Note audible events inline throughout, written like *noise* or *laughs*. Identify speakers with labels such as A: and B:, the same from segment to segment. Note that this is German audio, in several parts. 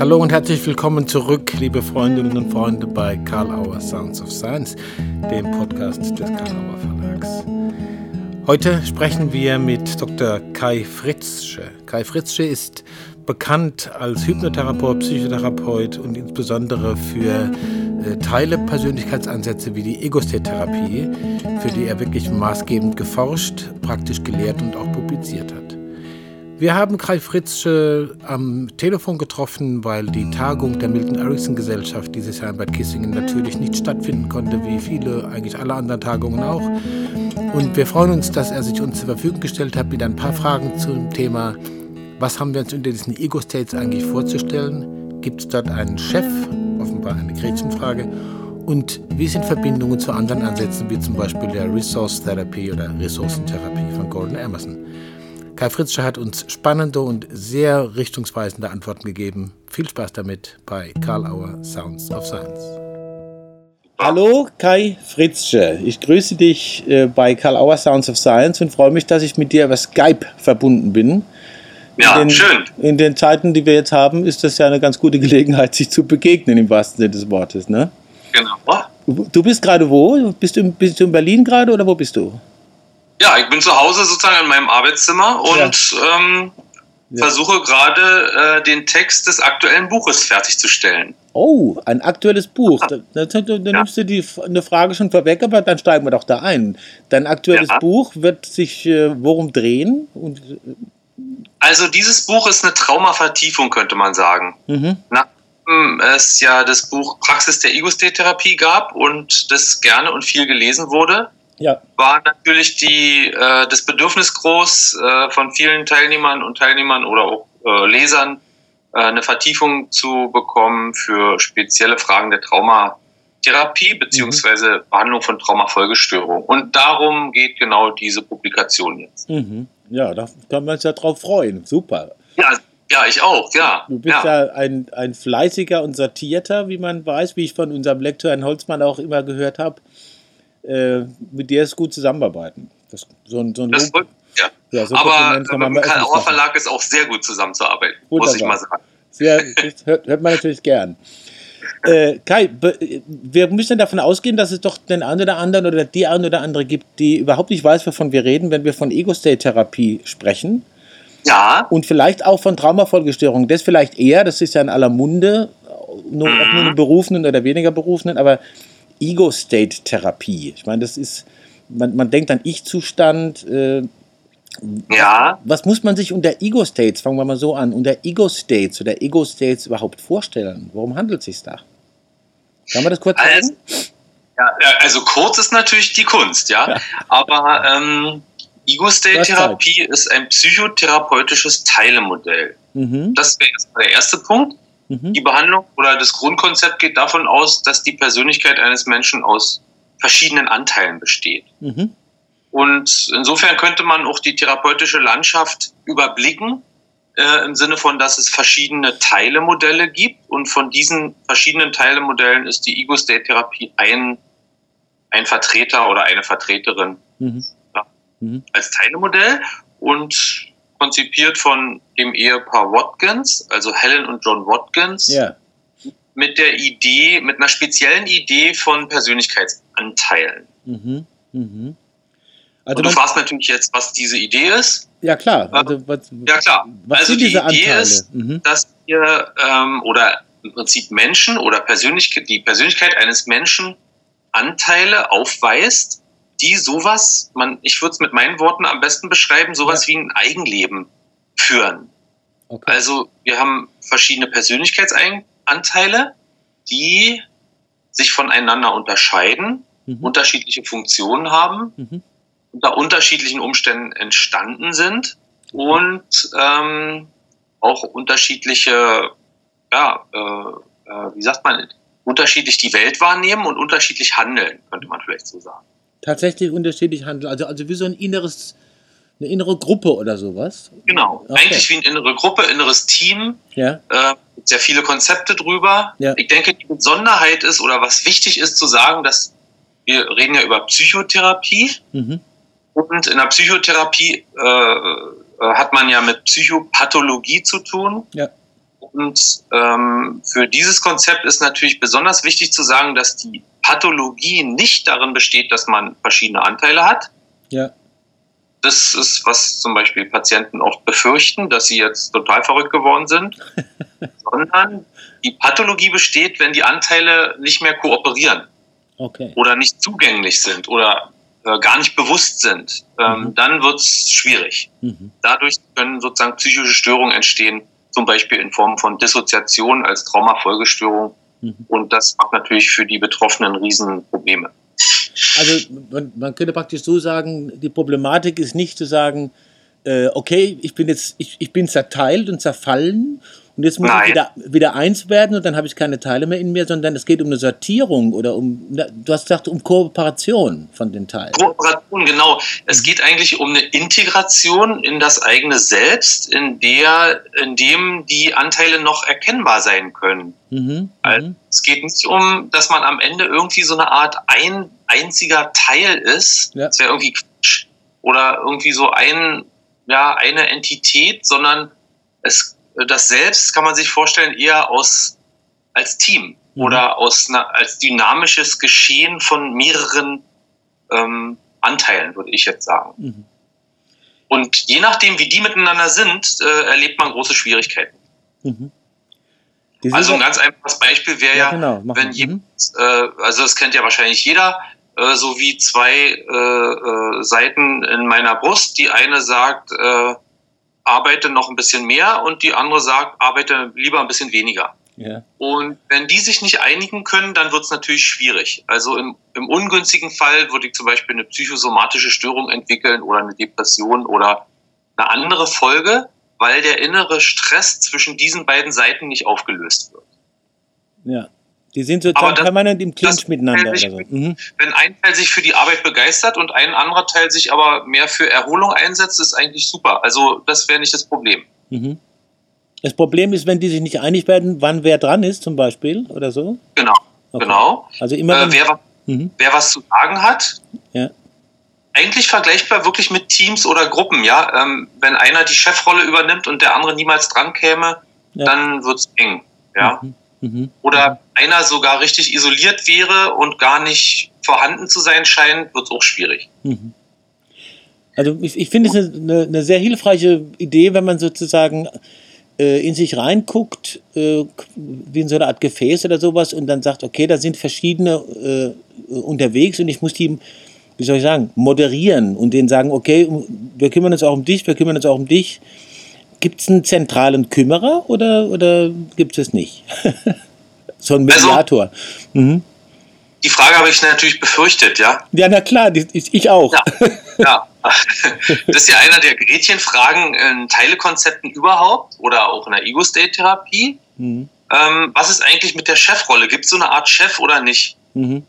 A: Hallo und herzlich willkommen zurück, liebe Freundinnen und Freunde, bei Karl Auer Sounds of Science, dem Podcast des Karl Auer Verlags. Heute sprechen wir mit Dr. Kai Fritzsche. Kai Fritzsche ist bekannt als Hypnotherapeut, Psychotherapeut und insbesondere für äh, Teile Persönlichkeitsansätze wie die Ego-State-Therapie, für die er wirklich maßgebend geforscht, praktisch gelehrt und auch publiziert hat. Wir haben Kai Fritzsche am Telefon getroffen, weil die Tagung der Milton Erickson Gesellschaft dieses Jahr in Bad Kissingen natürlich nicht stattfinden konnte, wie viele, eigentlich alle anderen Tagungen auch. Und wir freuen uns, dass er sich uns zur Verfügung gestellt hat mit ein paar Fragen zum Thema, was haben wir uns unter diesen Ego-States eigentlich vorzustellen? Gibt es dort einen Chef? Offenbar eine Gretchenfrage. Und wie sind Verbindungen zu anderen Ansätzen, wie zum Beispiel der Resource Therapy oder Ressourcentherapie von Gordon Emerson? Kai Fritzsche hat uns spannende und sehr richtungsweisende Antworten gegeben. Viel Spaß damit bei Karl Auer Sounds of Science. Hallo Kai Fritzsche, ich grüße dich äh, bei Karl Auer Sounds of Science und freue mich, dass ich mit dir über Skype verbunden bin.
B: Ja,
A: in den,
B: schön.
A: In den Zeiten, die wir jetzt haben, ist das ja eine ganz gute Gelegenheit, sich zu begegnen, im wahrsten Sinne des Wortes. Ne?
B: Genau.
A: Du bist gerade wo? Bist du, bist du in Berlin gerade oder wo bist du?
B: Ja, ich bin zu Hause sozusagen in meinem Arbeitszimmer und ja. Ähm, ja. versuche gerade äh, den Text des aktuellen Buches fertigzustellen.
A: Oh, ein aktuelles Buch. *laughs* Da, da, da, da ja. nimmst du die, eine Frage schon vorweg, aber dann steigen wir doch da ein. Dein aktuelles Buch wird sich äh, worum drehen? Und, äh,
B: also dieses Buch ist eine Traumavertiefung, könnte man sagen. Mhm. Nachdem es ja das Buch Praxis der Ego-State-Therapie gab und das gerne und viel gelesen wurde, ja. war natürlich die, äh, das Bedürfnis groß äh, von vielen Teilnehmern und Teilnehmern oder auch äh, Lesern, äh, eine Vertiefung zu bekommen für spezielle Fragen der Traumatherapie beziehungsweise mhm. Behandlung von Traumafolgestörungen. Und darum geht genau diese Publikation jetzt.
A: Mhm. Ja, da kann man sich ja drauf freuen. Super.
B: Ja, ja, ich auch, ja.
A: Du bist ja, ja ein, ein fleißiger und sortierter, wie man weiß, wie ich von unserem Lektor Herrn Holzmann auch immer gehört habe äh, mit dir ist gut zusammenarbeiten.
B: Das, so ein, so ein das, ja. ja so Aber mit dem Karl Auer Verlag ist auch sehr gut zusammenzuarbeiten, Wunderbar. muss ich mal sagen.
A: Sehr, hört, hört man natürlich gern. Äh, Kai, wir müssen davon ausgehen, dass es doch den einen oder anderen oder die eine oder andere gibt, die überhaupt nicht weiß, wovon wir reden, wenn wir von Ego-State-Therapie sprechen.
B: Ja.
A: Und vielleicht auch von Traumafolgestörungen. Das vielleicht eher, das ist ja in aller Munde, nur, mhm. nur den Berufenen oder weniger Berufenen, aber Ego-State-Therapie. Ich meine, das ist, man, man denkt an Ich-Zustand. Äh,
B: ja.
A: Was muss man sich unter Ego-States, fangen wir mal so an, unter Ego-States oder Ego-States überhaupt vorstellen? Worum handelt es sich da? Kann man das kurz
B: also, sagen? Ja, also kurz ist natürlich die Kunst, ja. Aber ähm, Ego-State-Therapie ist ein psychotherapeutisches Teilemodell. Mhm. Das wäre der erste Punkt. Mhm. Die Behandlung oder das Grundkonzept geht davon aus, dass die Persönlichkeit eines Menschen aus verschiedenen Anteilen besteht. Mhm. Und insofern könnte man auch die therapeutische Landschaft überblicken, äh, im Sinne von, dass es verschiedene Teilemodelle gibt. Und von diesen verschiedenen Teilemodellen ist die Ego-State-Therapie ein, ein Vertreter oder eine Vertreterin mhm. Ja, mhm. als Teilemodell. Und konzipiert von dem Ehepaar Watkins, also Helen und John Watkins, ja. mit der Idee, mit einer speziellen Idee von Persönlichkeitsanteilen. Mhm. Mhm. Also und du fragst natürlich jetzt, was diese Idee ist.
A: Ja klar.
B: Also, was, ja klar. Was also die Idee Anteile? ist, mhm. dass wir ähm, oder im Prinzip Menschen oder Persönlichkeit, die Persönlichkeit eines Menschen Anteile aufweist, die sowas, man, ich würde es mit meinen Worten am besten beschreiben, sowas ja. wie ein Eigenleben führen. Okay. Also wir haben verschiedene Persönlichkeitsanteile, die sich voneinander unterscheiden, mhm. unterschiedliche Funktionen haben, mhm. unter unterschiedlichen Umständen entstanden sind und ähm, auch unterschiedliche, ja, äh, äh, wie sagt man, unterschiedlich die Welt wahrnehmen und unterschiedlich handeln, könnte man vielleicht so sagen
A: tatsächlich unterschiedlich handeln. Also, also wie so ein inneres, eine innere Gruppe oder sowas.
B: Genau, okay. eigentlich wie eine innere Gruppe, inneres Team.
A: Ja.
B: Äh, sehr viele Konzepte drüber. Ja. Ich denke, die Besonderheit ist oder was wichtig ist zu sagen, dass wir reden ja über Psychotherapie. Mhm. Und in der Psychotherapie äh, äh hat man ja mit Psychopathologie zu tun.
A: Ja.
B: Und ähm, für dieses Konzept ist natürlich besonders wichtig zu sagen, dass die Pathologie nicht darin besteht, dass man verschiedene Anteile hat. Ja. Das ist, was zum Beispiel Patienten oft befürchten, dass sie jetzt total verrückt geworden sind, *laughs* sondern die Pathologie besteht, wenn die Anteile nicht mehr kooperieren okay. oder nicht zugänglich sind oder äh, gar nicht bewusst sind. Ähm, mhm. Dann wird es schwierig. Mhm. Dadurch können sozusagen psychische Störungen entstehen, zum Beispiel in Form von Dissoziation als Traumafolgestörung. Mhm. Und das macht natürlich für die Betroffenen Riesenprobleme.
A: Also man, man, könnte praktisch so sagen, die Problematik ist nicht zu sagen, äh, okay, ich bin jetzt, ich, ich bin zerteilt und zerfallen und jetzt muss Nein. ich wieder, wieder eins werden und dann habe ich keine Teile mehr in mir, sondern es geht um eine Sortierung oder um, du hast gesagt, um Kooperation von den Teilen.
B: Kooperation, genau. Es geht eigentlich um eine Integration in das eigene Selbst, in der, in dem die Anteile noch erkennbar sein können. Mhm. Also, mhm. es geht nicht um, dass man am Ende irgendwie so eine Art ein einziger Teil ist. Ja. Das wäre irgendwie Quatsch. Oder irgendwie so ein, ja, eine Entität, sondern es das selbst kann man sich vorstellen eher aus als Team mhm. oder aus einer, als dynamisches Geschehen von mehreren ähm, Anteilen, würde ich jetzt sagen. Mhm. Und je nachdem, wie die miteinander sind, äh, erlebt man große Schwierigkeiten. Mhm. Also ein ganz einfaches Beispiel wäre ja, ja genau, wenn jemand, mhm. äh, also das kennt ja wahrscheinlich jeder, äh, so wie zwei äh, äh, Seiten in meiner Brust. Die eine sagt, äh, arbeite noch ein bisschen mehr und die andere sagt, arbeite lieber ein bisschen weniger. Ja. Und wenn die sich nicht einigen können, dann wird es natürlich schwierig. Also im, im ungünstigen Fall würde ich zum Beispiel eine psychosomatische Störung entwickeln oder eine Depression oder eine andere Folge, weil der innere Stress zwischen diesen beiden Seiten nicht aufgelöst wird.
A: Ja. Die sind sozusagen das, permanent im Clinch miteinander.
B: Sich, so. mhm. Wenn ein Teil sich für die Arbeit begeistert und ein anderer Teil sich aber mehr für Erholung einsetzt, ist eigentlich super. Also das wäre nicht das Problem.
A: Mhm. Das Problem ist, wenn die sich nicht einig werden, wann wer dran ist, zum Beispiel, oder so?
B: Genau, okay. genau. Also immer. Äh, wer, mhm. wer, was zu sagen hat. Ja. Eigentlich vergleichbar wirklich mit Teams oder Gruppen, ja. Ähm, wenn einer die Chefrolle übernimmt und der andere niemals dran käme, ja. dann wird es eng. Ja. Mhm. Mhm. Oder einer sogar richtig isoliert wäre und gar nicht vorhanden zu sein scheint, wird es auch schwierig. Mhm.
A: Also ich, ich finde es eine, eine, sehr hilfreiche Idee, wenn man sozusagen äh, in sich reinguckt, äh, wie in so eine Art Gefäß oder sowas, und dann sagt, okay, da sind verschiedene äh, unterwegs und ich muss die, wie soll ich sagen, moderieren und denen sagen, okay, wir kümmern uns auch um dich, wir kümmern uns auch um dich Gibt es einen zentralen Kümmerer oder, oder gibt es nicht? *laughs* so ein also, Mediator. Also, mhm.
B: Die Frage habe ich natürlich befürchtet, ja?
A: Ja, na klar, ich auch.
B: Ja, *laughs* ja. *laughs* Das ist ja einer der Gretchenfragen in Teilekonzepten überhaupt oder auch in der Ego-State-Therapie. Mhm. Ähm, was ist eigentlich mit der Chefrolle? Gibt es so eine Art Chef oder nicht? Mhm.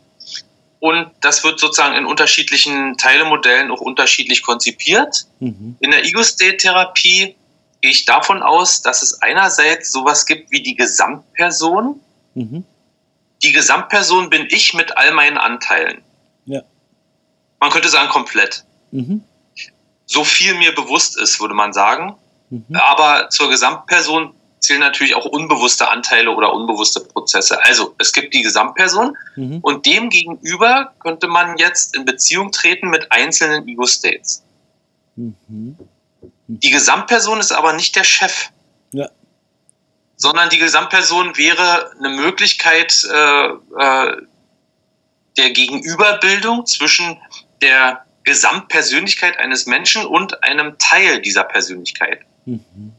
B: Und das wird sozusagen in unterschiedlichen Teilemodellen auch unterschiedlich konzipiert. Mhm. In der Ego-State-Therapie gehe ich davon aus, dass es einerseits sowas gibt wie die Gesamtperson. Mhm. Die Gesamtperson bin ich mit all meinen Anteilen. Ja. Man könnte sagen komplett. Mhm. So viel mir bewusst ist, würde man sagen. Mhm. Aber zur Gesamtperson zählen natürlich auch unbewusste Anteile oder unbewusste Prozesse. Also es gibt die Gesamtperson mhm. und dem gegenüber könnte man jetzt in Beziehung treten mit einzelnen Ego-States. Mhm. Die Gesamtperson ist aber nicht der Chef. Ja. Sondern die Gesamtperson wäre eine Möglichkeit äh, äh, der Gegenüberbildung zwischen der Gesamtpersönlichkeit eines Menschen und einem Teil dieser Persönlichkeit. Mhm.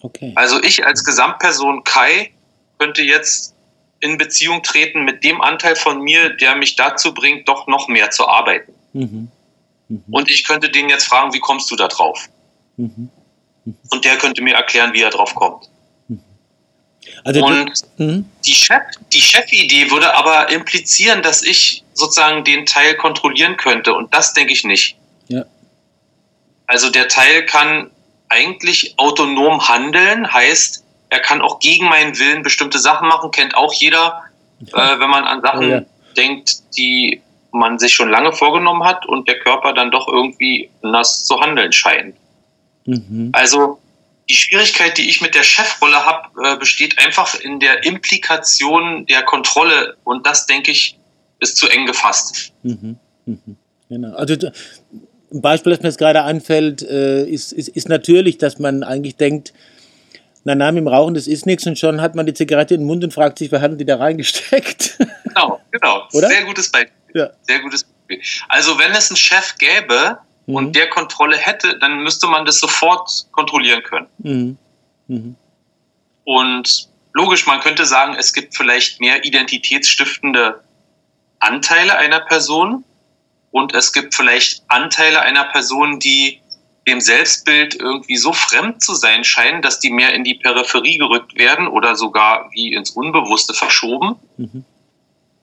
B: Okay. Also ich als Gesamtperson Kai könnte jetzt in Beziehung treten mit dem Anteil von mir, der mich dazu bringt, doch noch mehr zu arbeiten. Mhm. Mhm. Und ich könnte den jetzt fragen, wie kommst du da drauf? Mhm. Und der könnte mir erklären, wie er drauf kommt. Also und mhm. die, Chef, die Chefidee würde aber implizieren, dass ich sozusagen den Teil kontrollieren könnte. Und das denke ich nicht. Ja. Also der Teil kann eigentlich autonom handeln, heißt, er kann auch gegen meinen Willen bestimmte Sachen machen, kennt auch jeder, ja. äh, wenn man an Sachen oh, ja. denkt, die man sich schon lange vorgenommen hat und der Körper dann doch irgendwie nass zu handeln scheint. Mhm. Also die Schwierigkeit, die ich mit der Chefrolle habe, äh, besteht einfach in der Implikation der Kontrolle. Und das, denke ich, ist zu eng gefasst. Mhm.
A: Mhm. Genau. Also ein Beispiel, das mir jetzt gerade anfällt, äh, ist, ist, ist natürlich, dass man eigentlich denkt, na, na, mit dem Rauchen, das ist nichts und schon hat man die Zigarette in den Mund und fragt sich, wer hat die da reingesteckt?
B: Genau, genau. *laughs* Oder? Sehr gutes Beispiel. Ja. Sehr gutes Beispiel. Also wenn es einen Chef gäbe, mhm. und der Kontrolle hätte, dann müsste man das sofort kontrollieren können. Mhm. Mhm. Und logisch, man könnte sagen, es gibt vielleicht mehr identitätsstiftende Anteile einer Person und es gibt vielleicht Anteile einer Person, die dem Selbstbild irgendwie so fremd zu sein scheinen, dass die mehr in die Peripherie gerückt werden oder sogar wie ins Unbewusste verschoben. Mhm.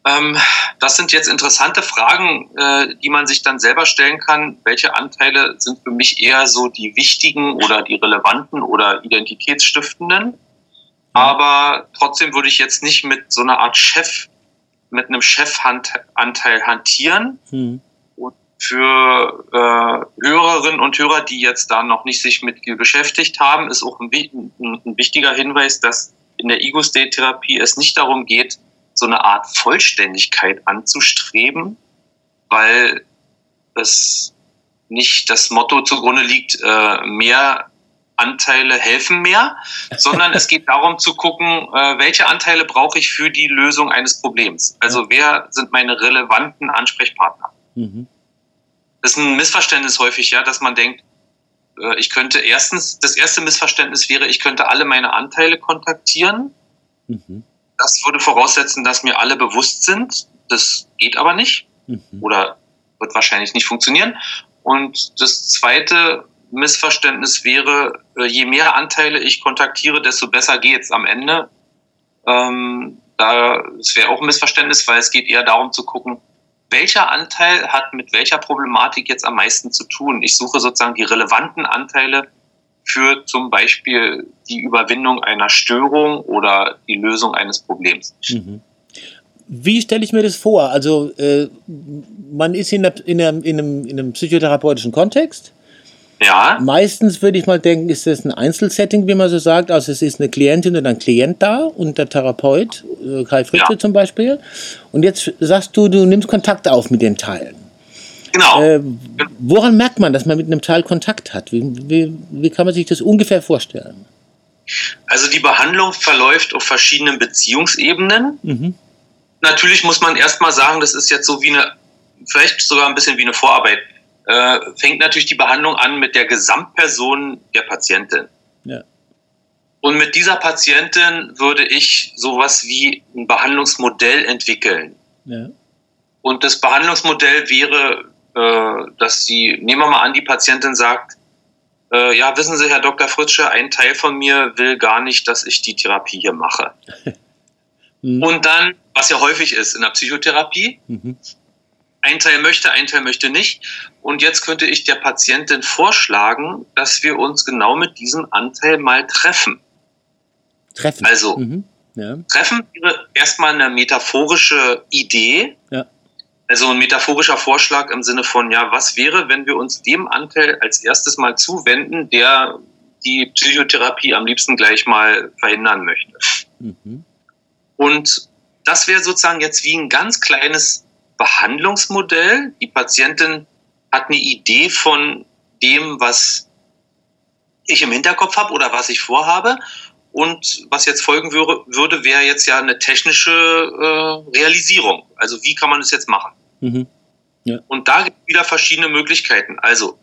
B: Ähm, das sind jetzt interessante Fragen, äh, die man sich dann selber stellen kann. Welche Anteile sind für mich eher so die wichtigen oder die relevanten oder identitätsstiftenden? Aber trotzdem würde ich jetzt nicht mit so einer Art Chef, mit einem Chefanteil hantieren. Mhm. Und für äh, Hörerinnen und Hörer, die jetzt da noch nicht sich mit beschäftigt haben, ist auch ein, ein wichtiger Hinweis, dass in der Ego-State-Therapie es nicht darum geht, so eine Art Vollständigkeit anzustreben, weil es nicht das Motto zugrunde liegt, äh, mehr Anteile helfen mehr, *laughs* sondern es geht darum zu gucken, äh, welche Anteile brauche ich für die Lösung eines Problems. Also wer sind meine relevanten Ansprechpartner? Mhm. Das ist ein Missverständnis häufig, ja, dass man denkt, äh, ich könnte erstens, das erste Missverständnis wäre, ich könnte alle meine Anteile kontaktieren. Mhm. Das würde voraussetzen, dass mir alle bewusst sind. Das geht aber nicht mhm. oder wird wahrscheinlich nicht funktionieren. Und das zweite Missverständnis wäre, äh, je mehr Anteile ich kontaktiere, desto besser geht's am Ende. Ähm, da, das wäre auch ein Missverständnis, weil es geht eher darum zu gucken, welcher Anteil hat mit welcher Problematik jetzt am meisten zu tun. Ich suche sozusagen die relevanten Anteile für zum Beispiel die Überwindung einer Störung oder die Lösung eines Problems. Mhm.
A: Wie stelle ich mir das vor? Also äh, man ist in, der, in, der, in, einem, in, einem, psychotherapeutischen Kontext. Ja. Meistens würde ich mal denken, ist das ein Einzelsetting, wie man so sagt. Also es ist eine Klientin oder ein Klient da und der Therapeut, äh, Kai Fritze ja. zum Beispiel. Und jetzt sagst du, du nimmst Kontakt auf mit den Teilen. Genau. Äh, woran merkt man, dass man mit einem Teil Kontakt hat? Wie, wie, wie kann man sich das ungefähr vorstellen?
B: Also die Behandlung verläuft auf verschiedenen Beziehungsebenen. Mhm. Natürlich muss man erstmal sagen, das ist jetzt so wie eine, vielleicht sogar ein bisschen wie eine Vorarbeit. Äh, fängt natürlich die Behandlung an mit der Gesamtperson der Patientin. Ja. Und mit dieser Patientin würde ich sowas wie ein Behandlungsmodell entwickeln. Ja. Und das Behandlungsmodell wäre dass sie, nehmen wir mal an, die Patientin sagt, äh, ja, wissen Sie, Herr Dr. Fritsche, ein Teil von mir will gar nicht, dass ich die Therapie hier mache. *laughs* mhm. Und dann, was ja häufig ist in der Psychotherapie, mhm. ein Teil möchte, ein Teil möchte nicht. Und jetzt könnte ich der Patientin vorschlagen, dass wir uns genau mit diesem Anteil mal treffen. Treffen. Also, mhm. ja. treffen wäre erstmal eine metaphorische Idee, ja. Also ein metaphorischer Vorschlag im Sinne von, ja, was wäre, wenn wir uns dem Anteil als erstes mal zuwenden, der die Psychotherapie am liebsten gleich mal verhindern möchte. Mhm. Und das wäre sozusagen jetzt wie ein ganz kleines Behandlungsmodell. Die Patientin hat eine Idee von dem, was ich im Hinterkopf habe oder was ich vorhabe. Und was jetzt folgen würde, würde wäre jetzt ja eine technische äh, Realisierung. Also wie kann man das jetzt machen? Mhm. Ja. Und da gibt es wieder verschiedene Möglichkeiten. Also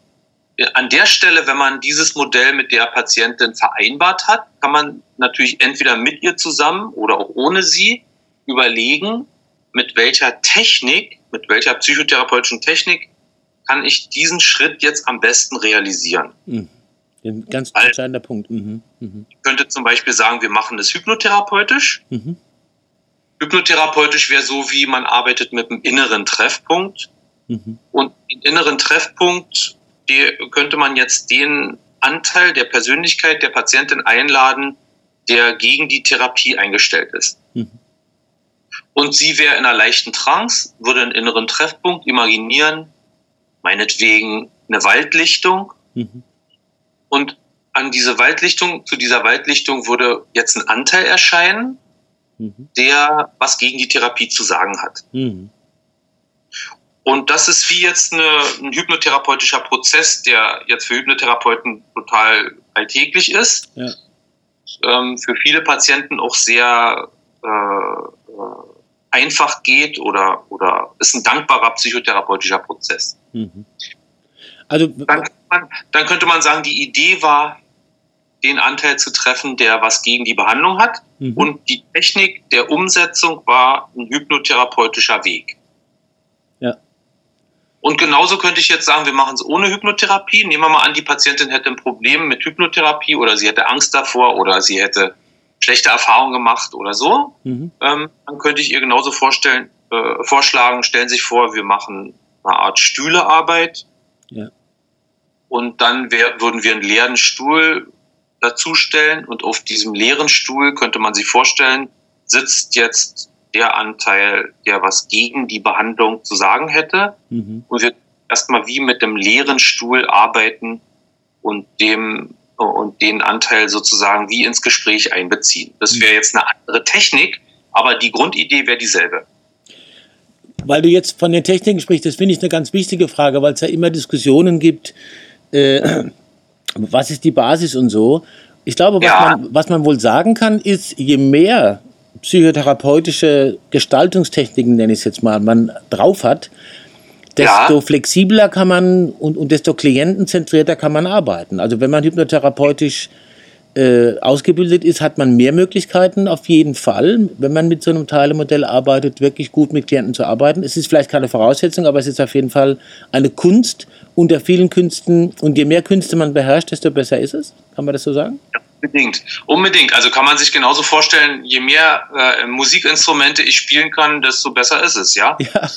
B: an der Stelle, wenn man dieses Modell mit der Patientin vereinbart hat, kann man natürlich entweder mit ihr zusammen oder auch ohne sie überlegen, mit welcher Technik, mit welcher psychotherapeutischen Technik kann ich diesen Schritt jetzt am besten realisieren. Mhm.
A: Ein ganz entscheidender Punkt. Mhm.
B: Mhm. Ich könnte zum Beispiel sagen, wir machen das hypnotherapeutisch. Mhm. Hypnotherapeutisch wäre so, wie man arbeitet mit einem inneren Treffpunkt. Mhm. Und den inneren Treffpunkt, die könnte man jetzt den Anteil der Persönlichkeit der Patientin einladen, der gegen die Therapie eingestellt ist. Mhm. Und sie wäre in einer leichten Trance, würde einen inneren Treffpunkt imaginieren, meinetwegen eine Waldlichtung. Mhm. Und an diese Waldlichtung, zu dieser Waldlichtung würde jetzt ein Anteil erscheinen, mhm. der was gegen die Therapie zu sagen hat. Mhm. Und das ist wie jetzt eine, ein hypnotherapeutischer Prozess, der jetzt für Hypnotherapeuten total alltäglich ist. Ja. Ähm, für viele Patienten auch sehr äh, äh einfach geht oder, oder ist ein dankbarer psychotherapeutischer Prozess. Mhm. Also, dann, dann könnte man sagen, die Idee war, den Anteil zu treffen, der was gegen die Behandlung hat. Mhm. Und die Technik der Umsetzung war ein hypnotherapeutischer Weg. Ja. Und genauso könnte ich jetzt sagen, wir machen es ohne Hypnotherapie. Nehmen wir mal an, die Patientin hätte ein Problem mit Hypnotherapie oder sie hätte Angst davor oder sie hätte schlechte Erfahrungen gemacht oder so. Mhm. Ähm, dann könnte ich ihr genauso vorstellen, äh, vorschlagen, stellen Sie sich vor, wir machen eine Art Stühlearbeit. Ja. Und dann wär, würden wir einen leeren Stuhl dazustellen und auf diesem leeren Stuhl könnte man sich vorstellen, sitzt jetzt der Anteil, der was gegen die Behandlung zu sagen hätte. Mhm. Und wir erstmal wie mit dem leeren Stuhl arbeiten und dem und den Anteil sozusagen wie ins Gespräch einbeziehen. Das wäre jetzt eine andere Technik, aber die Grundidee wäre dieselbe.
A: Weil du jetzt von den Techniken sprichst, das finde ich eine ganz wichtige Frage, weil es ja immer Diskussionen gibt, äh, was ist die Basis und so. Ich glaube, was, ja. man, was man wohl sagen kann, ist, je mehr psychotherapeutische Gestaltungstechniken, nenne ich es jetzt mal, man drauf hat, desto ja. flexibler kann man und, und desto klientenzentrierter kann man arbeiten. Also wenn man hypnotherapeutisch äh, ausgebildet ist, hat man mehr Möglichkeiten auf jeden Fall, wenn man mit so einem Teilemodell arbeitet, wirklich gut mit Klienten zu arbeiten. Es ist vielleicht keine Voraussetzung, aber es ist auf jeden Fall eine Kunst unter vielen Künsten. Und je mehr Künste man beherrscht, desto besser ist es. Kann man das so sagen?
B: Ja. Unbedingt, unbedingt. Also kann man sich genauso vorstellen, je mehr äh, Musikinstrumente ich spielen kann, desto besser ist es, ja. ja.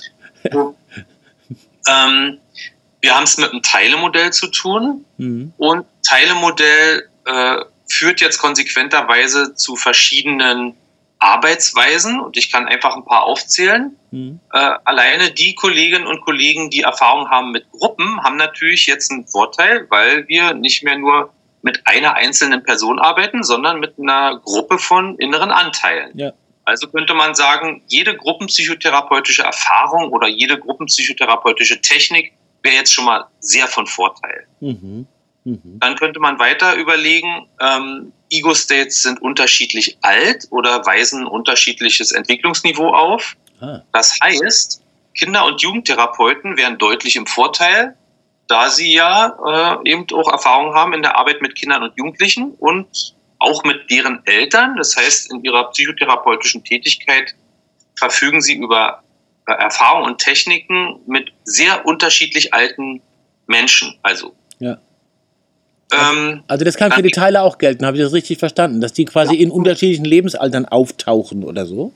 B: So, ähm, wir haben es mit einem Teilemodell zu tun mhm. und Teilemodell äh, führt jetzt konsequenterweise zu verschiedenen Arbeitsweisen und ich kann einfach ein paar aufzählen. Mhm. Äh, alleine die Kolleginnen und Kollegen, die Erfahrung haben mit Gruppen, haben natürlich jetzt einen Vorteil, weil wir nicht mehr nur mit einer einzelnen Person arbeiten, sondern mit einer Gruppe von inneren Anteilen. Ja. Also könnte man sagen, jede gruppenpsychotherapeutische Erfahrung oder jede gruppenpsychotherapeutische Technik wäre jetzt schon mal sehr von Vorteil. Mhm. Mhm. Dann könnte man weiter überlegen, ähm, Ego-States sind unterschiedlich alt oder weisen ein unterschiedliches Entwicklungsniveau auf. Ah. Das heißt, Kinder- und Jugendtherapeuten wären deutlich im Vorteil, da sie ja äh, eben auch Erfahrung haben in der Arbeit mit Kindern und Jugendlichen und auch mit deren Eltern. Das heißt, in ihrer psychotherapeutischen Tätigkeit verfügen sie über äh, Erfahrungen und Techniken mit sehr unterschiedlich alten Menschen. Also. Ja.
A: Ähm, also das kann für die Teile auch gelten, habe ich das richtig verstanden, dass die quasi ja. in unterschiedlichen Lebensaltern auftauchen oder so?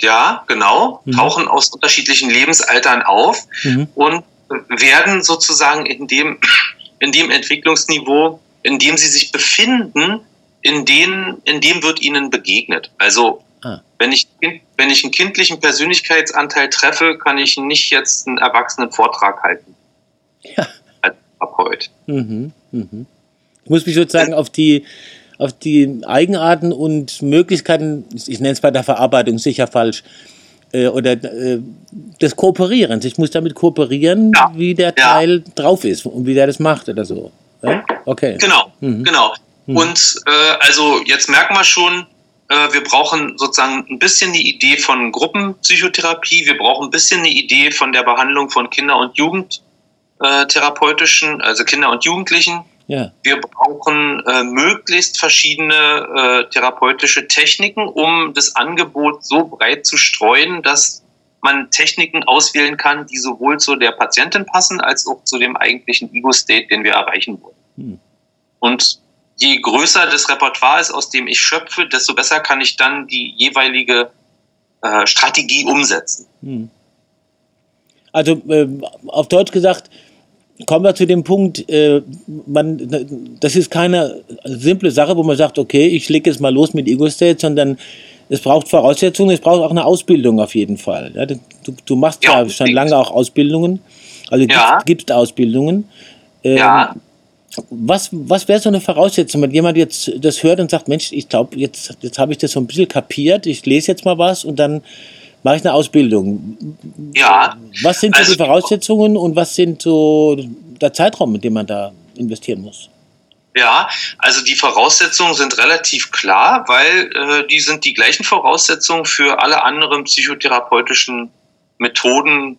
B: Ja, genau. Mhm. Tauchen aus unterschiedlichen Lebensaltern auf mhm. und werden sozusagen in dem, in dem Entwicklungsniveau, in dem sie sich befinden, in, denen, in dem wird ihnen begegnet. Also ah. wenn, ich, wenn ich einen kindlichen Persönlichkeitsanteil treffe, kann ich nicht jetzt einen erwachsenen Vortrag halten. Ja. Als Therapeut. Mhm,
A: mhm. Ich muss mich sozusagen auf die, auf die Eigenarten und Möglichkeiten, ich nenne es bei der Verarbeitung sicher falsch, äh, oder äh, des Kooperierens. Ich muss damit kooperieren, ja. wie der Teil ja. drauf ist und wie der das macht oder so. Ja?
B: Okay. Genau, mhm. genau. Hm. Und äh, also jetzt merken wir schon, äh, wir brauchen sozusagen ein bisschen die Idee von Gruppenpsychotherapie, wir brauchen ein bisschen eine Idee von der Behandlung von Kinder- und Jugendtherapeutischen, äh, also Kinder und Jugendlichen. Ja. Wir brauchen äh, möglichst verschiedene äh, therapeutische Techniken, um das Angebot so breit zu streuen, dass man Techniken auswählen kann, die sowohl zu der Patientin passen, als auch zu dem eigentlichen Ego-State, den wir erreichen wollen. Hm. Und je größer das Repertoire ist, aus dem ich schöpfe, desto besser kann ich dann die jeweilige äh, Strategie umsetzen. Hm.
A: Also äh, auf Deutsch gesagt, kommen wir zu dem Punkt, äh, man, das ist keine simple Sache, wo man sagt, okay, ich lege jetzt mal los mit Ego-State, sondern es braucht Voraussetzungen, es braucht auch eine Ausbildung auf jeden Fall. Ja, du, du machst ja, schon lange auch Ausbildungen, also ja. gibt, gibt Ausbildungen. Ähm, ja. was, was wäre so eine Voraussetzung, wenn jemand jetzt das hört und sagt, Mensch, ich glaube, jetzt, jetzt habe ich das so ein bisschen kapiert, ich lese jetzt mal was und dann mache ich eine Ausbildung.
B: Ja.
A: Was sind so also, die Voraussetzungen und was sind so der Zeitraum, mit dem man da investieren muss?
B: Ja, also die Voraussetzungen sind relativ klar, weil äh, die sind die gleichen Voraussetzungen für alle anderen psychotherapeutischen Methoden,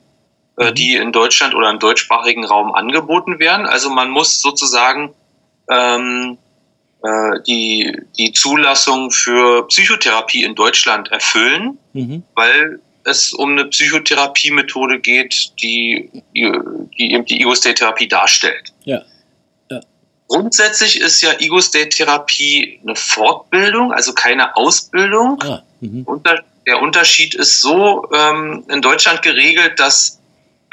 B: äh, mhm. die in Deutschland oder im deutschsprachigen Raum angeboten werden. Also man muss sozusagen ähm, äh, die, die Zulassung für Psychotherapie in Deutschland erfüllen, mhm. weil es um eine Psychotherapiemethode geht, die, die, eben die Ego-State-Therapie darstellt.
A: Ja.
B: Grundsätzlich ist ja Ego-State-Therapie eine Fortbildung, also keine Ausbildung. Ah, mhm. der Unterschied ist so ähm, in Deutschland geregelt, dass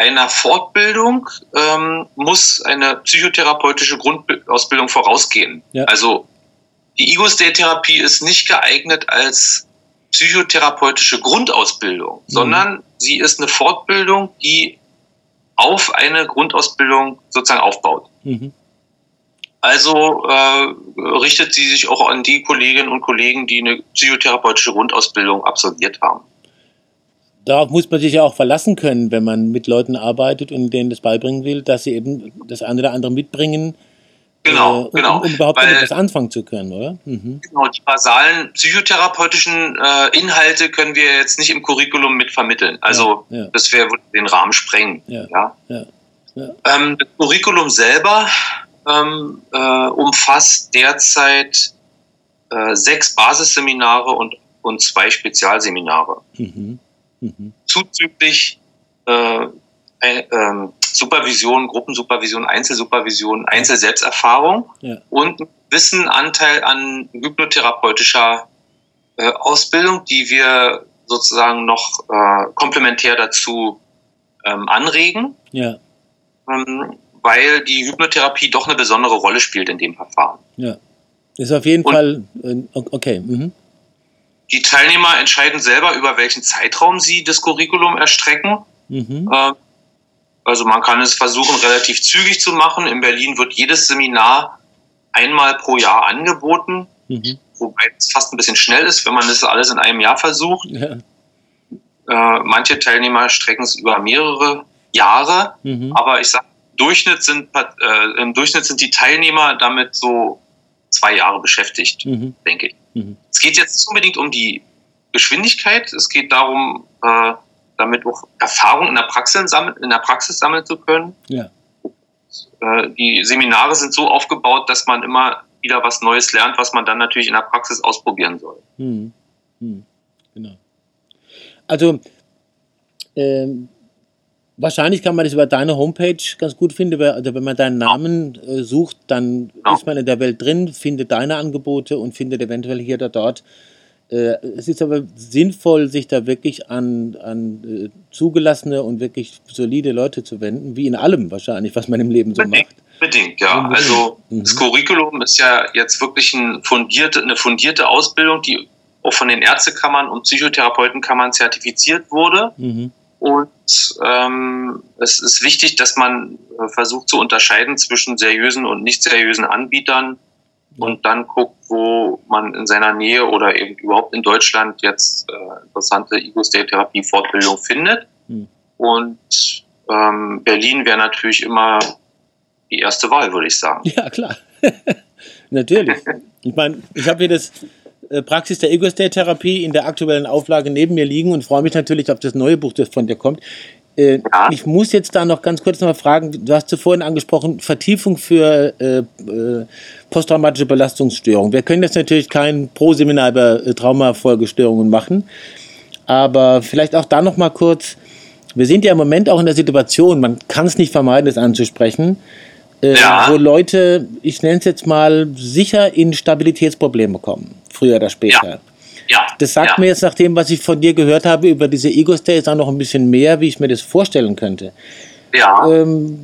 B: einer Fortbildung ähm, muss eine psychotherapeutische Grundausbildung vorausgehen. Ja. Also die Ego-State-Therapie ist nicht geeignet als psychotherapeutische Grundausbildung, mhm. sondern sie ist eine Fortbildung, die auf eine Grundausbildung sozusagen aufbaut. Mhm. Also äh, richtet sie sich auch an die Kolleginnen und Kollegen, die eine psychotherapeutische Grundausbildung absolviert haben.
A: Darauf muss man sich ja auch verlassen können, wenn man mit Leuten arbeitet und denen das beibringen will, dass sie eben das eine oder andere mitbringen,
B: Genau, äh, genau.
A: Um, um überhaupt Weil, etwas anfangen zu können, oder?
B: Mhm. Genau, die basalen psychotherapeutischen äh, Inhalte können wir jetzt nicht im Curriculum mit vermitteln. Also ja, ja. das wäre den Rahmen sprengen. Ja, ja. Ähm, das Curriculum selber ähm, äh, umfasst derzeit äh, sechs Basisseminare und, und zwei Spezialseminare. Mhm. Mhm. Zuzüglich äh, ähm, Supervision, Gruppensupervision, Einzelsupervision, Einzelselbsterfahrung ja. und Wissen, Anteil an hypnotherapeutischer äh, Ausbildung, die wir sozusagen noch äh, komplementär dazu ähm, anregen.
A: Ja.
B: Ähm, weil die Hypnotherapie doch eine besondere Rolle spielt in dem Verfahren.
A: Ja, ist auf jeden Und Fall äh, okay. Mhm.
B: Die Teilnehmer entscheiden selber, über welchen Zeitraum sie das Curriculum erstrecken. Mhm. Äh, also man kann es versuchen, relativ zügig zu machen. In Berlin wird jedes Seminar einmal pro Jahr angeboten, mhm. wobei es fast ein bisschen schnell ist, wenn man das alles in einem Jahr versucht. Ja. Äh, manche Teilnehmer strecken es über mehrere Jahre, mhm. aber ich sage, Durchschnitt sind, äh, im Durchschnitt sind die Teilnehmer damit so zwei Jahre beschäftigt, mhm. denke ich. Mhm. Es geht jetzt nicht unbedingt um die Geschwindigkeit, es geht darum, äh, damit auch Erfahrung in der Praxis sammeln, in der Praxis sammeln zu können.
A: Ja.
B: Äh, die Seminare sind so aufgebaut, dass man immer wieder was Neues lernt, was man dann natürlich in der Praxis ausprobieren soll.
A: Hm. Hm. Genau. Also ähm, wahrscheinlich kann man das über deine Homepage ganz gut finden. Also wenn man deinen Namen äh, sucht, dann ja. ist man in der Welt drin, findet deine Angebote und findet eventuell hier oder dort äh, es ist aber sinnvoll, sich da wirklich an, an äh, zugelassene und wirklich solide Leute zu wenden, wie in allem wahrscheinlich, was man im Leben so macht.
B: Bedingt, ja. Also mhm. das Curriculum ist ja jetzt wirklich ein fundierte, eine fundierte Ausbildung, die auch von den Ärztekammern und Psychotherapeutenkammern zertifiziert wurde. Mhm. Und ähm, es ist wichtig, dass man äh, versucht zu unterscheiden zwischen seriösen und nicht seriösen Anbietern und dann guckt, wo man in seiner Nähe oder eben überhaupt in Deutschland jetzt äh, interessante Ego-State-Therapie-Fortbildung findet. Mhm. Und ähm, Berlin wäre natürlich immer die erste Wahl, würde ich sagen.
A: Ja, klar. *laughs* natürlich. Ich meine, ich habe hier das Praxis der Ego-State-Therapie in der aktuellen Auflage neben mir liegen und freue mich natürlich auf das neue Buch, das von dir kommt. Äh, ja. Ich muss jetzt da noch ganz kurz noch mal fragen, du hast zuvor angesprochen, Vertiefung für äh, äh, posttraumatische Belastungsstörung. Wir können jetzt natürlich kein Pro-Seminar über äh, Traumafolgestörungen machen, aber vielleicht auch da noch mal kurz, wir sind ja im Moment auch in der Situation, man kann es nicht vermeiden, das anzusprechen, äh, ja. wo Leute, ich nenne es jetzt mal, sicher in Stabilitätsprobleme kommen, früher oder später. Ja.
B: Ja,
A: das sagt
B: ja.
A: mir jetzt, nach dem, was ich von dir gehört habe über diese Ego-States, auch noch ein bisschen mehr, wie ich mir das vorstellen könnte.
B: Ja.
A: Ähm,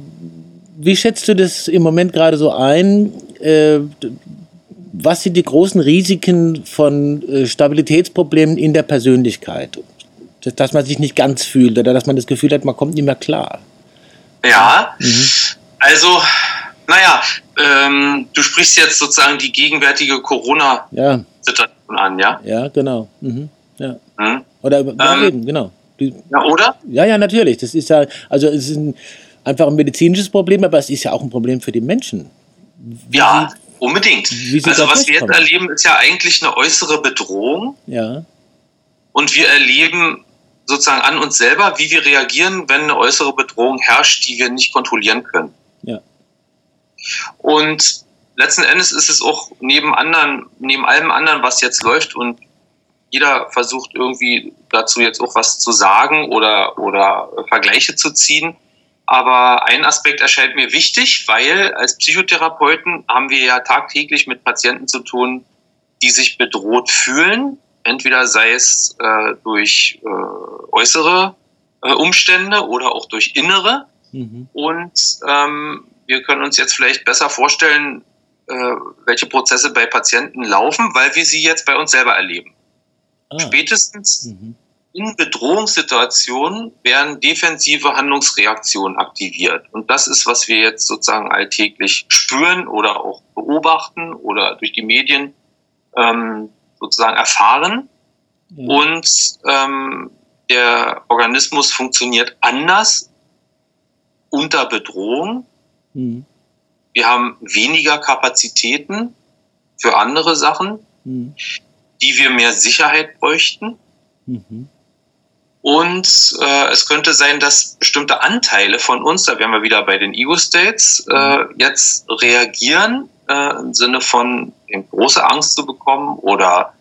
A: wie schätzt du das im Moment gerade so ein? Äh, was sind die großen Risiken von äh, Stabilitätsproblemen in der Persönlichkeit? Dass, dass, man sich nicht ganz fühlt oder dass man das Gefühl hat, man kommt nicht mehr klar.
B: Ja, mhm. also, naja, ähm, du sprichst jetzt sozusagen die gegenwärtige Corona-Situation ja. an, ja?
A: Ja, genau. Mhm. Ja. Mhm. Oder ja,
B: ähm, genau. Die, ja, oder?
A: Ja, ja, natürlich. Das ist ja, also es ist ein, einfach ein medizinisches Problem, aber es ist ja auch ein Problem für die Menschen.
B: Wie ja, sie, unbedingt. also was wir jetzt erleben, ist ja eigentlich eine äußere Bedrohung.
A: Ja.
B: Und wir erleben sozusagen an uns selber, wie wir reagieren, wenn eine äußere Bedrohung herrscht, die wir nicht kontrollieren können. Und letzten Endes ist es auch neben anderen, neben allem anderen, was jetzt läuft und jeder versucht irgendwie dazu jetzt auch was zu sagen oder, oder Vergleiche zu ziehen. Aber ein Aspekt erscheint mir wichtig, weil als Psychotherapeuten haben wir ja tagtäglich mit Patienten zu tun, die sich bedroht fühlen. Entweder sei es äh, durch äh, äußere äh, Umstände oder auch durch innere. Mhm. Und ähm, wir können uns jetzt vielleicht besser vorstellen, äh, welche Prozesse bei Patienten laufen, weil wir sie jetzt bei uns selber erleben. Ah. Spätestens mhm. in Bedrohungssituationen werden defensive Handlungsreaktionen aktiviert. Und das ist, was wir jetzt sozusagen alltäglich spüren oder auch beobachten oder durch die Medien ähm, sozusagen erfahren. Mhm. Und ähm, der Organismus funktioniert anders unter Bedrohung. Mhm. Wir haben weniger Kapazitäten für andere Sachen. Mhm die wir mehr Sicherheit bräuchten. Mhm. Und äh, es könnte sein, dass bestimmte Anteile von uns, da wären wir wieder bei den Ego-States, äh, jetzt reagieren äh, im Sinne von große Angst zu bekommen oder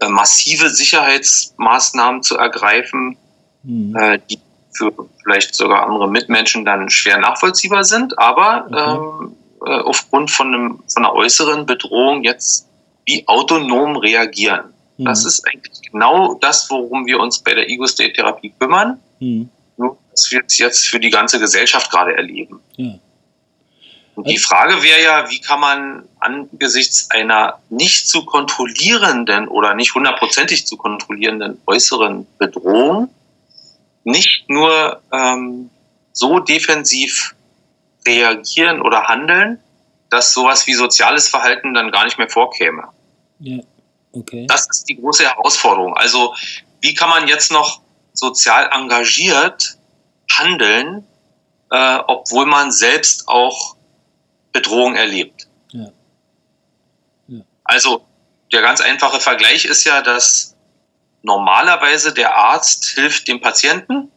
B: äh, massive Sicherheitsmaßnahmen zu ergreifen, mhm. äh, die für vielleicht sogar andere Mitmenschen dann schwer nachvollziehbar sind, aber mhm. ähm, äh, aufgrund von, einem, von einer äußeren Bedrohung jetzt wie autonom reagieren. Mhm. Das ist eigentlich genau das, worum wir uns bei der Ego-State-Therapie kümmern. Mhm. Nur, dass wir es jetzt für die ganze Gesellschaft gerade erleben. Ja. Und die Frage wäre ja, wie kann man angesichts einer nicht zu kontrollierenden oder nicht hundertprozentig zu kontrollierenden äußeren Bedrohung nicht nur ähm, so defensiv reagieren oder handeln, dass sowas wie soziales Verhalten dann gar nicht mehr vorkäme.
A: Ja, okay.
B: Das ist die große Herausforderung. Also wie kann man jetzt noch sozial engagiert handeln, äh, obwohl man selbst auch Bedrohung erlebt? Ja. Ja. Also der ganz einfache Vergleich ist ja, dass normalerweise der Arzt hilft dem Patienten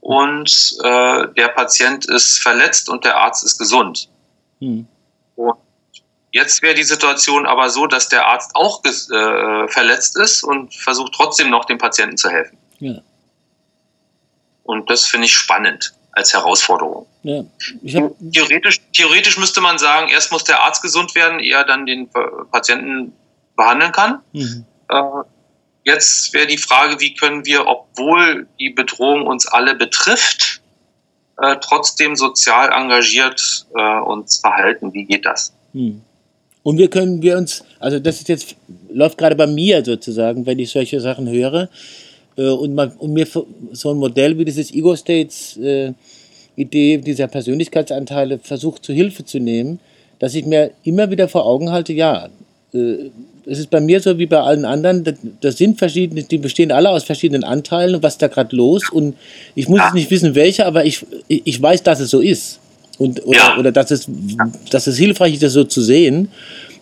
B: und äh, der Patient ist verletzt und der Arzt ist gesund. Hm. Und jetzt wäre die Situation aber so, dass der Arzt auch äh, verletzt ist und versucht trotzdem noch dem Patienten zu helfen. Ja. Und das finde ich spannend als Herausforderung. Ja. theoretisch, theoretisch müsste man sagen, erst muss der Arzt gesund werden, ehe er dann den Patienten behandeln kann. Mhm. Äh, jetzt wäre die Frage, wie können wir, obwohl die Bedrohung uns alle betrifft, äh, trotzdem sozial engagiert äh, uns verhalten. Wie geht das? Hm.
A: Und wir können wir uns, also das ist jetzt, läuft gerade bei mir sozusagen, wenn ich solche Sachen höre, äh, und, man, und mir so ein Modell wie dieses Ego States äh, dieser Persönlichkeitsanteile versucht zu Hilfe zu nehmen, dass ich mir immer wieder vor Augen halte, ja, es ist bei mir so wie bei allen anderen, das sind verschiedene, die bestehen alle aus verschiedenen Anteilen und was ist da gerade los und ich muss jetzt nicht wissen, welche, aber ich, ich weiß, dass es so ist und, oder, ja. oder dass, es, dass es hilfreich ist, das so zu sehen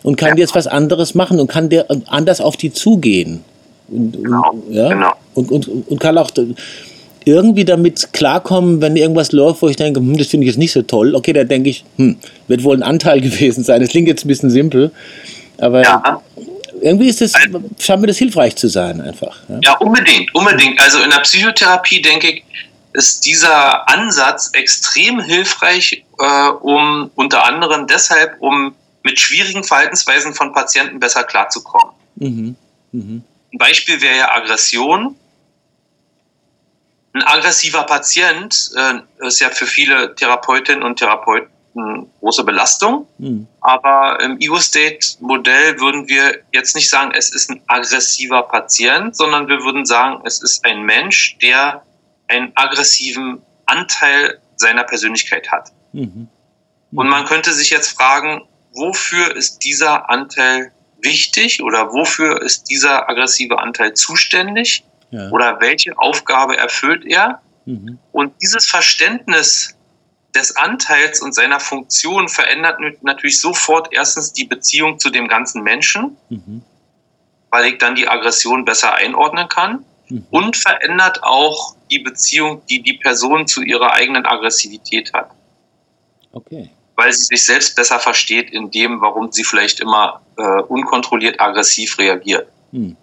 A: und kann ja. jetzt was anderes machen und kann der anders auf die zugehen. Und, genau. Und, ja, genau. und, und, und kann auch irgendwie damit klarkommen, wenn irgendwas läuft, wo ich denke, hm, das finde ich jetzt nicht so toll. Okay, da denke ich, hm, wird wohl ein Anteil *laughs* gewesen sein. Das klingt jetzt ein bisschen simpel, aber ja irgendwie ist es, scheint mir das hilfreich zu sein einfach.
B: Ja? ja, unbedingt, unbedingt. Also in der Psychotherapie, denke ich, ist dieser Ansatz extrem hilfreich, äh, um unter anderem deshalb, um mit schwierigen Verhaltensweisen von Patienten besser klarzukommen. Mhm. Mhm. Ein Beispiel wäre ja Aggression. Ein aggressiver Patient äh, ist ja für viele Therapeutinnen und Therapeuten eine große Belastung. Mhm. Aber im Ego-State-Modell würden wir jetzt nicht sagen, es ist ein aggressiver Patient, sondern wir würden sagen, es ist ein Mensch, der einen aggressiven Anteil seiner Persönlichkeit hat. Mhm. Mhm. Und man könnte sich jetzt fragen, wofür ist dieser Anteil wichtig oder wofür ist dieser aggressive Anteil zuständig ja. oder welche Aufgabe erfüllt er. Mhm. Und dieses Verständnis des Anteils und seiner Funktion verändert natürlich sofort erstens die Beziehung zu dem ganzen Menschen, mhm. weil ich dann die Aggression besser einordnen kann mhm. und verändert auch die Beziehung, die die Person zu ihrer eigenen Aggressivität hat. Okay. Weil sie sich selbst besser versteht in dem, warum sie vielleicht immer äh, unkontrolliert aggressiv reagiert. Mhm.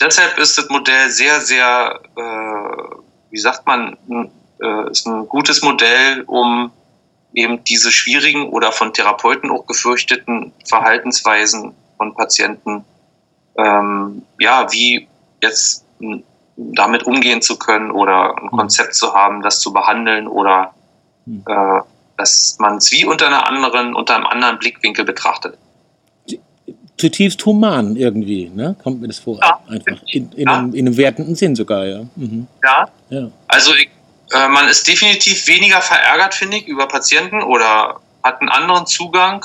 B: Deshalb ist das Modell sehr, sehr, äh, wie sagt man, äh, ist ein gutes Modell, um eben diese schwierigen oder von Therapeuten auch gefürchteten Verhaltensweisen von Patienten, ähm, ja, wie jetzt damit umgehen zu können oder ein mhm. Konzept zu haben, das zu behandeln oder mhm. äh, dass man es wie unter einer anderen, unter einem anderen Blickwinkel betrachtet.
A: Zutiefst human irgendwie, ne? Kommt mir das vor. Ja. Einfach. In, in, ja. einem, in einem wertenden Sinn sogar, ja. Mhm.
B: Ja. ja. Also ich äh, man ist definitiv weniger verärgert, finde ich, über Patienten oder hat einen anderen Zugang.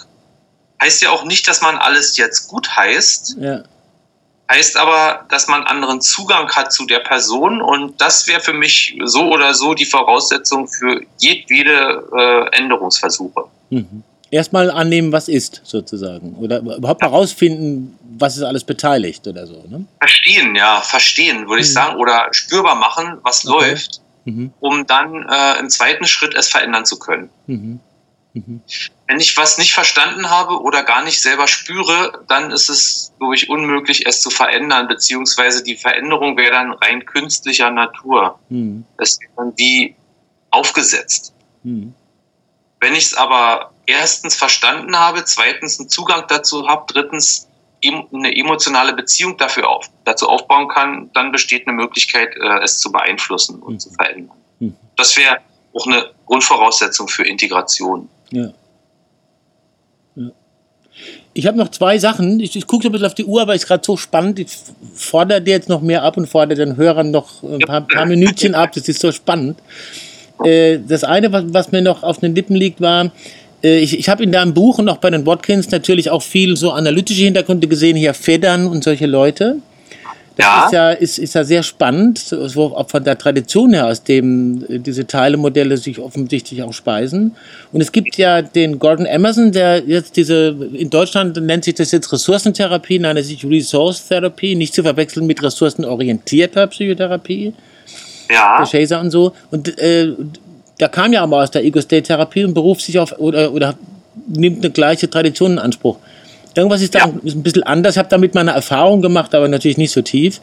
B: Heißt ja auch nicht, dass man alles jetzt gut heißt. Ja. Heißt aber, dass man anderen Zugang hat zu der Person und das wäre für mich so oder so die Voraussetzung für jedwede äh, Änderungsversuche.
A: Mhm. Erstmal annehmen, was ist, sozusagen. Oder überhaupt herausfinden, was ist alles beteiligt oder so. Ne?
B: Verstehen, ja, verstehen, würde mhm. ich sagen. Oder spürbar machen, was okay. läuft mhm. um dann äh, im zweiten Schritt es verändern zu können. Mhm. Mhm. Wenn ich was nicht verstanden habe oder gar nicht selber spüre, dann ist es, glaube ich, unmöglich, es zu verändern, beziehungsweise die Veränderung wäre dann rein künstlicher Natur. Mhm. Es ist dann wie aufgesetzt. Mhm. Wenn ich es aber erstens verstanden habe, zweitens einen Zugang dazu habe, drittens eine emotionale Beziehung dafür auf, dazu aufbauen kann, dann besteht eine Möglichkeit, äh, es zu beeinflussen und mhm. zu verändern. Mhm. Das wäre auch eine Grundvoraussetzung für Integration. Ja.
A: ja. Ich habe noch zwei Sachen. Ich, ich gucke ein bisschen auf die Uhr, aber es ist gerade so spannend. Ich fordere dir jetzt noch mehr ab und fordere den Hörern noch ein paar, *laughs* paar Minütchen ab. Das ist so spannend. Äh, das eine, was, was mir noch auf den Lippen liegt, war, ich, ich habe in deinem Buch und auch bei den Watkins natürlich auch viel so analytische Hintergründe gesehen, hier Federn und solche Leute. Das ja. ist ja, ist, ist ja sehr spannend, so auch von der Tradition her, aus dem äh, diese Teilemodelle sich offensichtlich auch speisen. Und es gibt ja den Gordon Emerson, der jetzt diese, in Deutschland nennt sich das jetzt Ressourcentherapie, nein, das ist Resource Therapy, nicht zu verwechseln mit ressourcenorientierter Psychotherapie. Ja. Der Chaser und so. Und äh, der kam ja aber aus der Ego-State-Therapie und beruft sich auf oder, oder nimmt eine gleiche Tradition in Anspruch. Irgendwas ist da ja. ein bisschen anders. Ich habe damit meine Erfahrung gemacht, aber natürlich nicht so tief.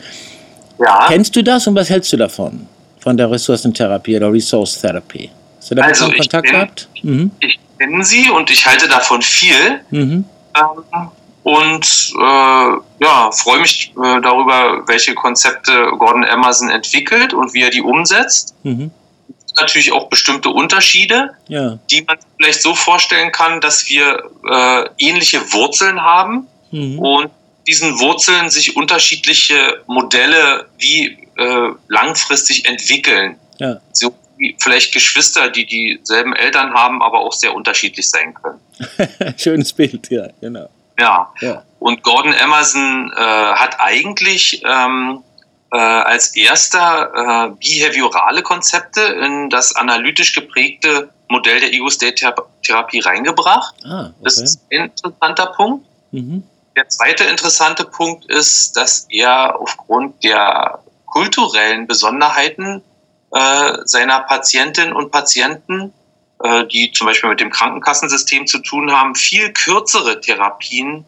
A: Ja. Kennst du das und was hältst du davon? Von der Ressourcentherapie oder Resource Therapy?
B: Hast du da also schon Kontakt kenn, gehabt? Mhm. Ich kenne sie und ich halte davon viel. Mhm. Ähm, und äh, ja, freue mich äh, darüber, welche Konzepte Gordon Emerson entwickelt und wie er die umsetzt. Mhm natürlich auch bestimmte Unterschiede, ja. die man vielleicht so vorstellen kann, dass wir äh, ähnliche Wurzeln haben mhm. und diesen Wurzeln sich unterschiedliche Modelle wie äh, langfristig entwickeln. Ja. So wie vielleicht Geschwister, die dieselben Eltern haben, aber auch sehr unterschiedlich sein können. *laughs*
A: Schönes Bild, ja, genau.
B: Ja. ja. Und Gordon Emerson äh, hat eigentlich ähm, äh, als erster äh, behaviorale Konzepte in das analytisch geprägte Modell der Ego-State-Therapie reingebracht. Ah, okay. Das ist ein interessanter Punkt. Mhm. Der zweite interessante Punkt ist, dass er aufgrund der kulturellen Besonderheiten äh, seiner Patientinnen und Patienten, äh, die zum Beispiel mit dem Krankenkassensystem zu tun haben, viel kürzere Therapien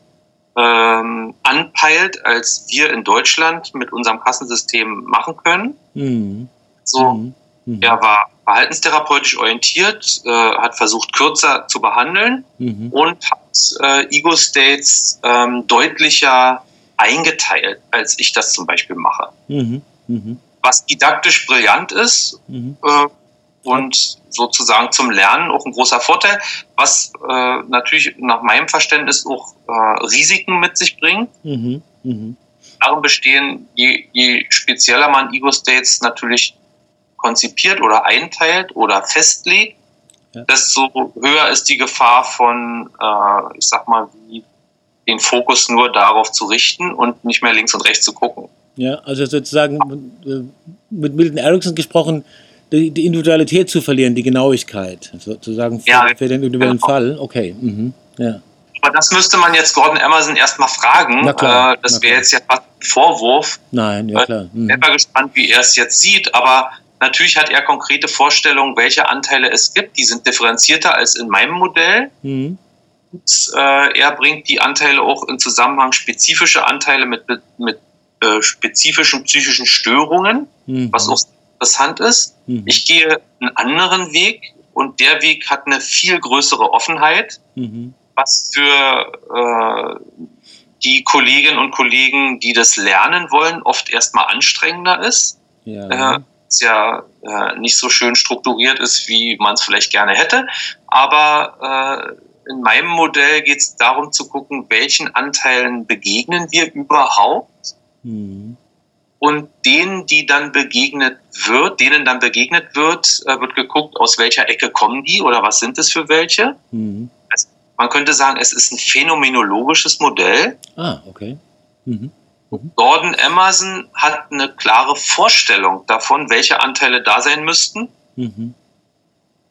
B: ähm, anpeilt, als wir in Deutschland mit unserem Kassensystem machen können. Mhm. So, mhm. mhm. er war verhaltenstherapeutisch orientiert, äh, hat versucht, kürzer zu behandeln mhm. und hat äh, Ego-States ähm, deutlicher eingeteilt, als ich das zum Beispiel mache. Mhm. Mhm. Was didaktisch brillant ist, äh, und sozusagen zum Lernen auch ein großer Vorteil, was äh, natürlich nach meinem Verständnis auch äh, Risiken mit sich bringt. Mhm. Mhm. Darin bestehen, je, je spezieller man Ego-States natürlich konzipiert oder einteilt oder festlegt, ja. desto höher ist die Gefahr von, äh, ich sag mal, wie den Fokus nur darauf zu richten und nicht mehr links und rechts zu gucken.
A: Ja, also sozusagen äh, mit Milton Erickson gesprochen, die, die Individualität zu verlieren, die Genauigkeit, sozusagen für, ja, für den individuellen genau. Fall. Okay. Mhm. Ja.
B: Aber das müsste man jetzt Gordon Emerson erstmal fragen. Klar, äh, das wäre jetzt ja fast ein Vorwurf.
A: Nein, ja klar.
B: Mhm. Ich bin mal gespannt, wie er es jetzt sieht, aber natürlich hat er konkrete Vorstellungen, welche Anteile es gibt. Die sind differenzierter als in meinem Modell. Mhm. Und, äh, er bringt die Anteile auch in Zusammenhang spezifische Anteile mit, mit, mit äh, spezifischen psychischen Störungen, mhm. was auch interessant ist. Mhm. Ich gehe einen anderen Weg und der Weg hat eine viel größere Offenheit. Mhm was für äh, die Kolleginnen und Kollegen, die das lernen wollen, oft erstmal anstrengender ist. Ja. Äh, es ja äh, nicht so schön strukturiert ist, wie man es vielleicht gerne hätte. Aber äh, in meinem Modell geht es darum zu gucken, welchen Anteilen begegnen wir überhaupt. Mhm. Und denen, die dann begegnet wird, denen dann begegnet wird, äh, wird geguckt, aus welcher Ecke kommen die oder was sind es für welche. Mhm. Man könnte sagen, es ist ein phänomenologisches Modell.
A: Ah, okay. Mhm.
B: Mhm. Gordon Emerson hat eine klare Vorstellung davon, welche Anteile da sein müssten. Mhm.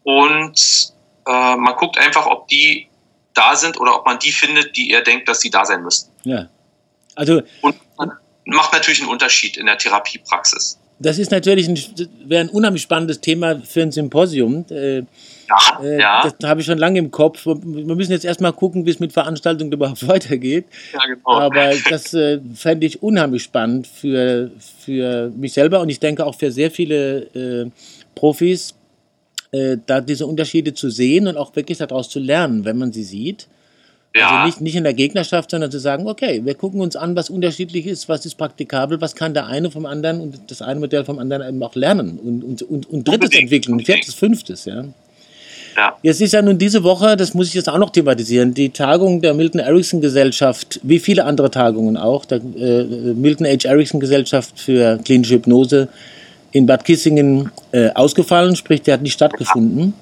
B: Und äh, man guckt einfach, ob die da sind oder ob man die findet, die er denkt, dass sie da sein müssten.
A: Ja. Also,
B: Und macht natürlich einen Unterschied in der Therapiepraxis.
A: Das ist natürlich ein, wäre ein unheimlich spannendes Thema für ein Symposium. Äh,
B: ja, äh, ja.
A: Das habe ich schon lange im Kopf. Wir müssen jetzt erstmal gucken, wie es mit Veranstaltungen überhaupt *laughs* weitergeht. Ja, genau. Aber *laughs* das äh, fände ich unheimlich spannend für, für mich selber und ich denke auch für sehr viele äh, Profis, äh, da diese Unterschiede zu sehen und auch wirklich daraus zu lernen, wenn man sie sieht. Ja. Also nicht, nicht in der Gegnerschaft, sondern zu sagen, okay, wir gucken uns an, was unterschiedlich ist, was ist praktikabel, was kann der eine vom anderen und das eine Modell vom anderen eben auch lernen und, und, und, und drittes entwickeln, viertes, fünftes, ja. Ja. Jetzt ist ja nun diese Woche, das muss ich jetzt auch noch thematisieren, die Tagung der Milton Erickson Gesellschaft, wie viele andere Tagungen auch, der äh, Milton H. Erickson Gesellschaft für klinische Hypnose in Bad Kissingen äh, ausgefallen, sprich, der hat nicht stattgefunden.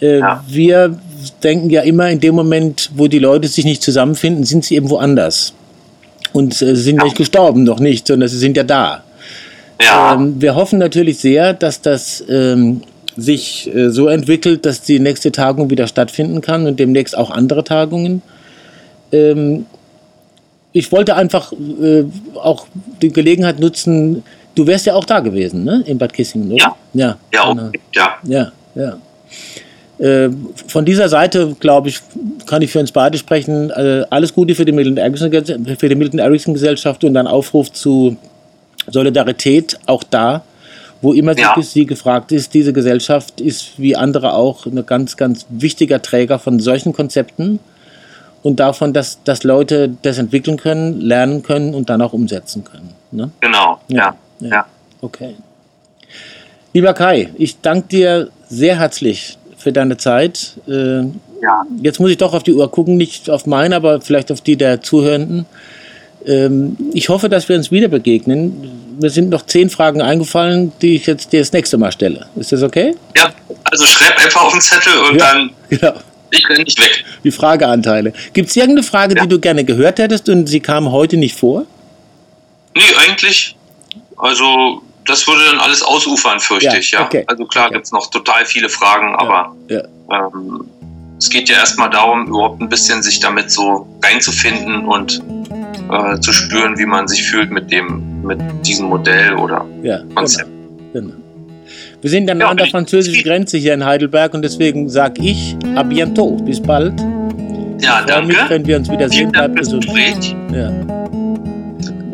A: Äh, ja. Wir denken ja immer, in dem Moment, wo die Leute sich nicht zusammenfinden, sind sie eben woanders. Und äh, sie sind ja. nicht gestorben, noch nicht, sondern sie sind ja da. Ja. Ähm, wir hoffen natürlich sehr, dass das ähm, sich äh, so entwickelt, dass die nächste Tagung wieder stattfinden kann und demnächst auch andere Tagungen. Ähm, ich wollte einfach äh, auch die Gelegenheit nutzen, du wärst ja auch da gewesen, ne? In Bad Kissingen,
B: oder? Ja. Ja, ja, genau.
A: ja. ja, ja. Äh, von dieser Seite, glaube ich, kann ich für uns beide sprechen. Äh, alles Gute für die Milton Erickson, für die Milton Erickson Gesellschaft und dann Aufruf zu Solidarität auch da wo immer ja. sie gefragt ist, diese Gesellschaft ist wie andere auch ein ganz, ganz wichtiger Träger von solchen Konzepten und davon, dass, dass Leute das entwickeln können, lernen können und dann auch umsetzen können. Ne?
B: Genau, ja. ja. ja.
A: Okay. Lieber Kai, ich danke dir sehr herzlich für deine Zeit. Äh, ja. Jetzt muss ich doch auf die Uhr gucken, nicht auf meine, aber vielleicht auf die der Zuhörenden. Ähm, ich hoffe, dass wir uns wieder begegnen mir sind noch zehn Fragen eingefallen, die ich jetzt dir das nächste Mal stelle. Ist das okay?
B: Ja, also schreib einfach auf den Zettel und ja, dann. Genau. Ich renne nicht weg.
A: Die Frageanteile. Gibt es irgendeine Frage, ja. die du gerne gehört hättest und sie kam heute nicht vor?
B: Nee, eigentlich. Also, das würde dann alles ausufern, fürchte ja, ich, ja. Okay. Also klar okay. gibt es noch total viele Fragen, aber ähm, es geht ja erstmal darum, überhaupt ein bisschen sich damit so reinzufinden und äh, zu spüren, wie man sich fühlt mit dem, mit diesem Modell oder
A: ja, Konzept. Genau, genau. Wir sind dann ja, an der französischen Grenze hier in Heidelberg und deswegen sage ich à bientôt, bis bald.
B: Ja, danke. Mich,
A: wenn wir uns wiedersehen, bleibt gesund.
B: Ja.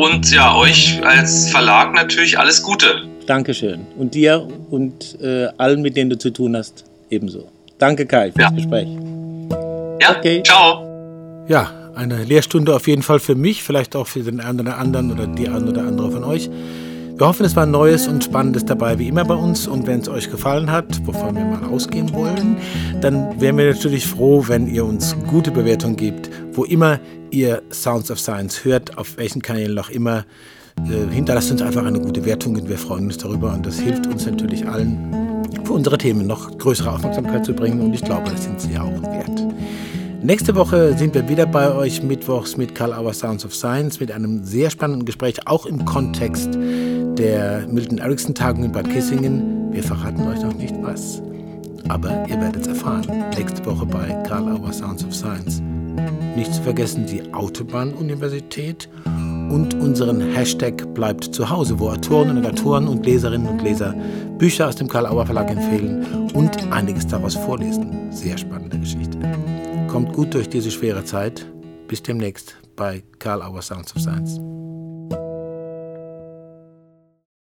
B: Und ja, euch als Verlag natürlich alles Gute.
A: Dankeschön. Und dir und äh, allen, mit denen du zu tun hast, ebenso. Danke, Kai, fürs ja. Gespräch.
B: Ja, okay. ciao.
A: Ja, eine Lehrstunde auf jeden Fall für mich, vielleicht auch für den einen oder anderen oder die eine oder andere von euch. Wir hoffen, es war Neues und Spannendes dabei, wie immer bei uns. Und wenn es euch gefallen hat, wovon wir mal ausgehen wollen, dann wären wir natürlich froh, wenn ihr uns gute Bewertungen gebt, wo immer ihr Sounds of Science hört, auf welchen Kanälen auch immer. Äh, hinterlasst uns einfach eine gute Wertung und wir freuen uns darüber. Und das hilft uns natürlich allen, für unsere Themen noch größere Aufmerksamkeit zu bringen und ich glaube, das sind sie ja auch wert. Nächste Woche sind wir wieder bei euch mittwochs mit Karl Auer Sounds of Science mit einem sehr spannenden Gespräch, auch im Kontext der Milton Erickson Tagung in Bad Kissingen. Wir verraten euch noch nicht was, aber ihr werdet es erfahren. Nächste Woche bei Karl Auer Sounds of Science. Nicht zu vergessen die Autobahnuniversität und unseren Hashtag bleibt zu Hause, wo Autoren und Autoren und Leserinnen und Leser Bücher aus dem Karl Auer Verlag empfehlen und einiges daraus vorlesen. Sehr spannende Geschichte. Kommt gut durch diese schwere Zeit. Bis demnächst bei Karl Auer Sounds of Science.